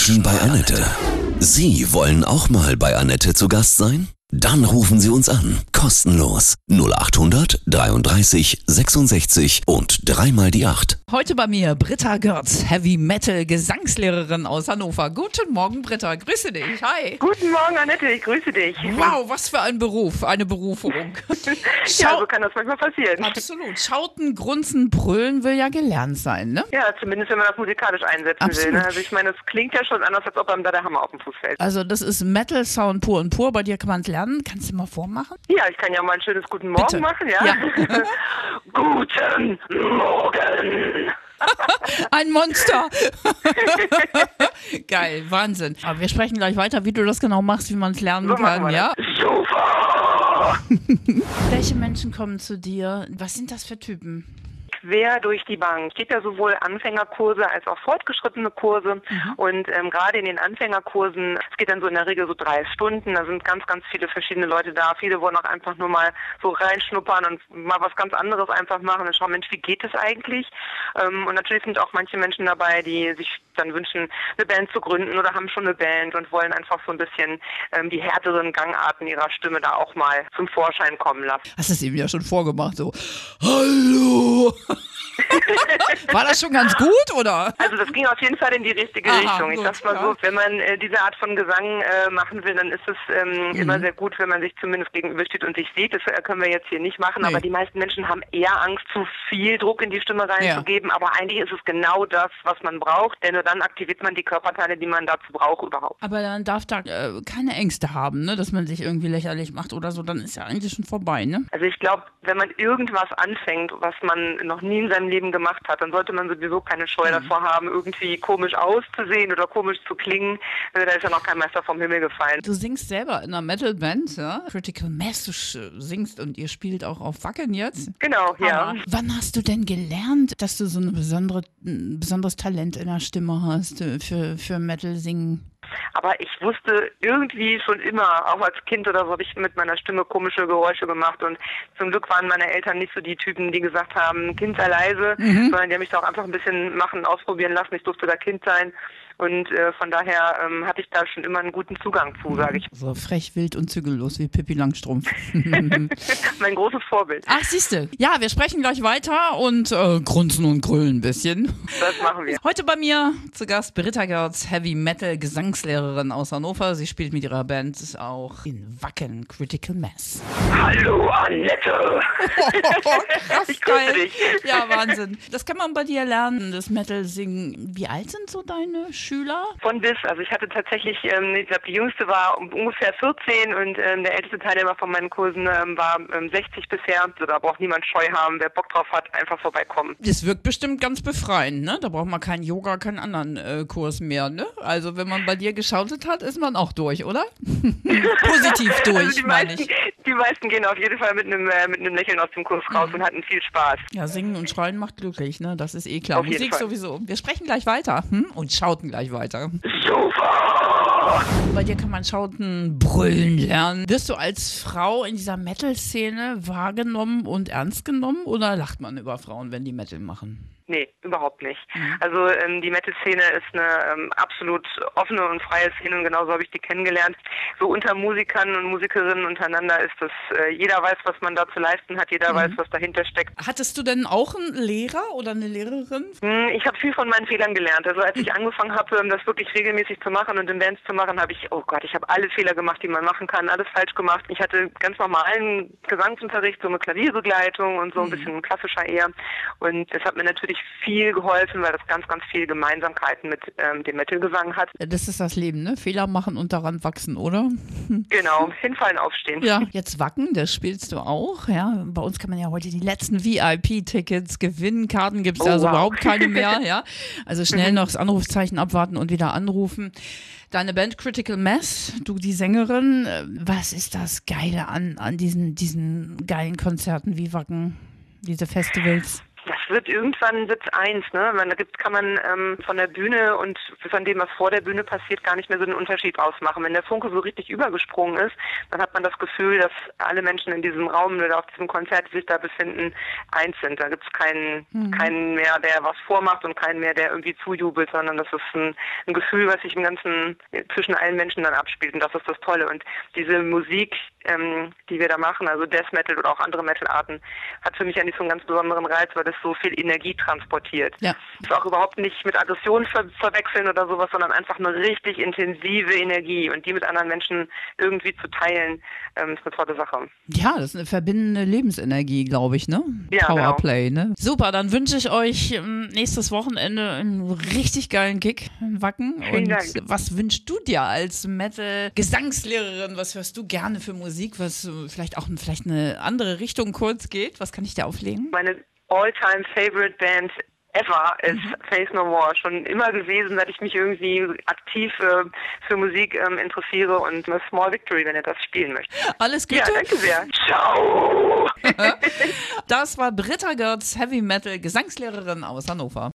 Menschen bei Annette. Sie wollen auch mal bei Annette zu Gast sein? Dann rufen Sie uns an. Kostenlos. 0800 33 66 und dreimal die 8. Heute bei mir Britta Görz, Heavy Metal Gesangslehrerin aus Hannover. Guten Morgen, Britta. Grüße dich. Hi. Guten Morgen, Annette, ich grüße dich. Wow, was für ein Beruf, eine Berufung. Ja, so kann das manchmal passieren. Absolut. Schauten, grunzen, brüllen will ja gelernt sein, ne? Ja, zumindest wenn man das musikalisch einsetzen Absolut. will. Ne? Also ich meine, es klingt ja schon anders, als ob einem da der Hammer auf den Fuß fällt. Also das ist Metal Sound pur und pur. Bei dir kann man es lernen. Kannst du mal vormachen? Ja, ich kann ja mal ein schönes Guten Morgen Bitte. machen, ja? Ja. Guten Morgen. Ein Monster. Geil, Wahnsinn. Aber wir sprechen gleich weiter, wie du das genau machst, wie man es lernen So kann, ja? Super. Welche Menschen kommen zu dir? Was sind das für Typen? Quer durch die Bank. Es gibt ja sowohl Anfängerkurse als auch fortgeschrittene Kurse. Mhm. Und ähm, gerade in den Anfängerkursen, es geht dann so in der Regel so drei Stunden, da sind ganz, ganz viele verschiedene Leute da. Viele wollen auch einfach nur mal so reinschnuppern und mal was ganz anderes einfach machen und schauen, Mensch, wie geht es eigentlich? Ähm, und natürlich sind auch manche Menschen dabei, die sich dann wünschen, eine Band zu gründen oder haben schon eine Band und wollen einfach so ein bisschen ähm, die härteren Gangarten ihrer Stimme da auch mal zum Vorschein kommen lassen. Hast du es eben ja schon vorgemacht, so. Hallo! War das schon ganz gut, oder? Also das ging auf jeden Fall in die richtige Aha, Richtung. Ich gut, sag's mal ja. so, wenn man äh, diese Art von Gesang äh, machen will, dann ist es ähm, Mhm. immer sehr gut, wenn man sich zumindest gegenübersteht und sich sieht. Das äh, können wir jetzt hier nicht machen, Nee. aber die meisten Menschen haben eher Angst, zu viel Druck in die Stimme reinzugeben. Aber eigentlich ist es genau das, was man braucht, denn nur dann aktiviert man die Körperteile, die man dazu braucht überhaupt. Aber dann darf da äh, keine Ängste haben, ne? dass man sich irgendwie lächerlich macht oder so, dann ist ja eigentlich schon vorbei, ne? Also ich glaube, wenn man irgendwas anfängt, was man noch nie in seinem Leben gemacht hat, dann sollte man sowieso keine Scheu Mhm. davor haben, irgendwie komisch auszusehen oder komisch zu klingen. Also da ist ja noch kein Meister vom Himmel gefallen. Du singst selber in einer Metalband, ja? Critical Mass, du singst und ihr spielt auch auf Wacken jetzt. Genau, ja. Wann hast du denn gelernt, dass du so eine besondere, ein besonderes Talent in der Stimme hast äh, für, für Metal singen? Aber ich wusste irgendwie schon immer, auch als Kind oder so, habe ich mit meiner Stimme komische Geräusche gemacht. Und zum Glück waren meine Eltern nicht so die Typen, die gesagt haben, Kind sei leise, sondern die haben mich da auch einfach ein bisschen machen, ausprobieren lassen. Ich durfte da Kind sein. Und äh, von daher ähm, hatte ich da schon immer einen guten Zugang zu, sage ich. So frech, wild und zügellos wie Pippi Langstrumpf. mein großes Vorbild. Ach, siehste. Ja, wir sprechen gleich weiter und äh, grunzen und grüllen ein bisschen. Das machen wir. Heute bei mir zu Gast Britta Gerz, Heavy Metal Gesangslehrerin aus Hannover. Sie spielt mit ihrer Band auch in Wacken Critical Mass. Hallo Annette. Krass Ich grüße geil. dich. Ja, Wahnsinn. Das kann man bei dir lernen, das Metal singen. Wie alt sind so deine Schüler? Von bis. Also ich hatte tatsächlich, ähm, ich glaube, die jüngste war ungefähr 14 und ähm, der älteste Teilnehmer von meinen Kursen ähm, war ähm, 60 bisher. Also da braucht niemand Scheu haben. Wer Bock drauf hat, einfach vorbeikommen. Das wirkt bestimmt ganz befreiend, ne? Da braucht man keinen Yoga, keinen anderen äh, Kurs mehr, ne? Also wenn man bei dir geschautet hat, ist man auch durch, oder? Positiv durch, also die meine meisten, ich. die meisten gehen auf jeden Fall mit einem äh, mit einem Lächeln aus dem Kurs raus Mhm. und hatten viel Spaß. Ja, singen und schreien macht glücklich, ne? Das ist eh klar. Auf Musik sowieso. Wir sprechen gleich weiter hm? und schauten gleich weiter. Super! Bei dir kann man schauten, brüllen lernen. Wirst du als Frau in dieser Metal-Szene wahrgenommen und ernst genommen oder lacht man über Frauen, wenn die Metal machen? Nee, überhaupt nicht. Mhm. Also ähm, die Metal-Szene ist eine ähm, absolut offene und freie Szene und genauso habe ich die kennengelernt. So unter Musikern und Musikerinnen untereinander ist das, äh, jeder weiß, was man da zu leisten hat, jeder Mhm. weiß, was dahinter steckt. Hattest du denn auch einen Lehrer oder eine Lehrerin? Hm, Ich habe viel von meinen Fehlern gelernt. Also als ich angefangen habe, ähm, das wirklich regelmäßig zu machen und in Bands zu machen, habe ich, oh Gott, ich habe alle Fehler gemacht, die man machen kann, alles falsch gemacht. Ich hatte ganz normalen Gesangsunterricht, so eine Klavierbegleitung und so ein bisschen klassischer eher. Und das hat mir natürlich viel geholfen, weil das ganz, ganz viel Gemeinsamkeiten mit ähm, dem Metal-Gesang hat. Das ist das Leben, ne? Fehler machen und daran wachsen, oder? Genau, hinfallen, aufstehen. Ja. Jetzt Wacken, das spielst du auch, ja. Bei uns kann man ja heute die letzten VIP-Tickets gewinnen. Karten gibt es Oh, also wow. überhaupt keine mehr, ja. Also schnell noch das Anrufzeichen abwarten und wieder anrufen. Deine Band Critical Mass, du die Sängerin, äh, was ist das Geile an, an diesen, diesen geilen Konzerten wie Wacken, diese Festivals? Wird irgendwann wird's eins, ne? Man, da gibt, kann man ähm, von der Bühne und von dem, was vor der Bühne passiert, gar nicht mehr so einen Unterschied ausmachen. Wenn der Funke so richtig übergesprungen ist, dann hat man das Gefühl, dass alle Menschen in diesem Raum oder auf diesem Konzert, die sich da befinden, eins sind. Da gibt's keinen, mhm. keinen mehr, der was vormacht und keinen mehr, der irgendwie zujubelt, sondern das ist ein, ein Gefühl, was sich im ganzen zwischen allen Menschen dann abspielt. Und das ist das Tolle. Und diese Musik, ähm, die wir da machen, also Death Metal oder auch andere Metal-Arten, hat für mich eigentlich so einen ganz besonderen Reiz, weil das so viel Energie transportiert. Ja. Das ist auch überhaupt nicht mit Aggression ver verwechseln oder sowas, sondern einfach eine richtig intensive Energie und die mit anderen Menschen irgendwie zu teilen, ähm, ist eine tolle Sache. Ja, das ist eine verbindende Lebensenergie, glaube ich, ne? Ja, Powerplay, genau. ne? Super, dann wünsche ich euch ähm, nächstes Wochenende einen richtig geilen Kick in Wacken. Vielen und Dank. was wünschst du dir als Metal-Gesangslehrerin? Was hörst du gerne für Musik, was vielleicht auch vielleicht eine andere Richtung kurz geht? Was kann ich dir auflegen? Meine all-time favorite Band ever ist mhm. Face No More. Schon immer gewesen, seit ich mich irgendwie aktiv äh, für Musik ähm, interessiere und eine Small Victory, wenn ihr das spielen möchtet. Alles Gute. Ja, danke sehr. Ciao. das war Britta Götz, Heavy Metal Gesangslehrerin aus Hannover.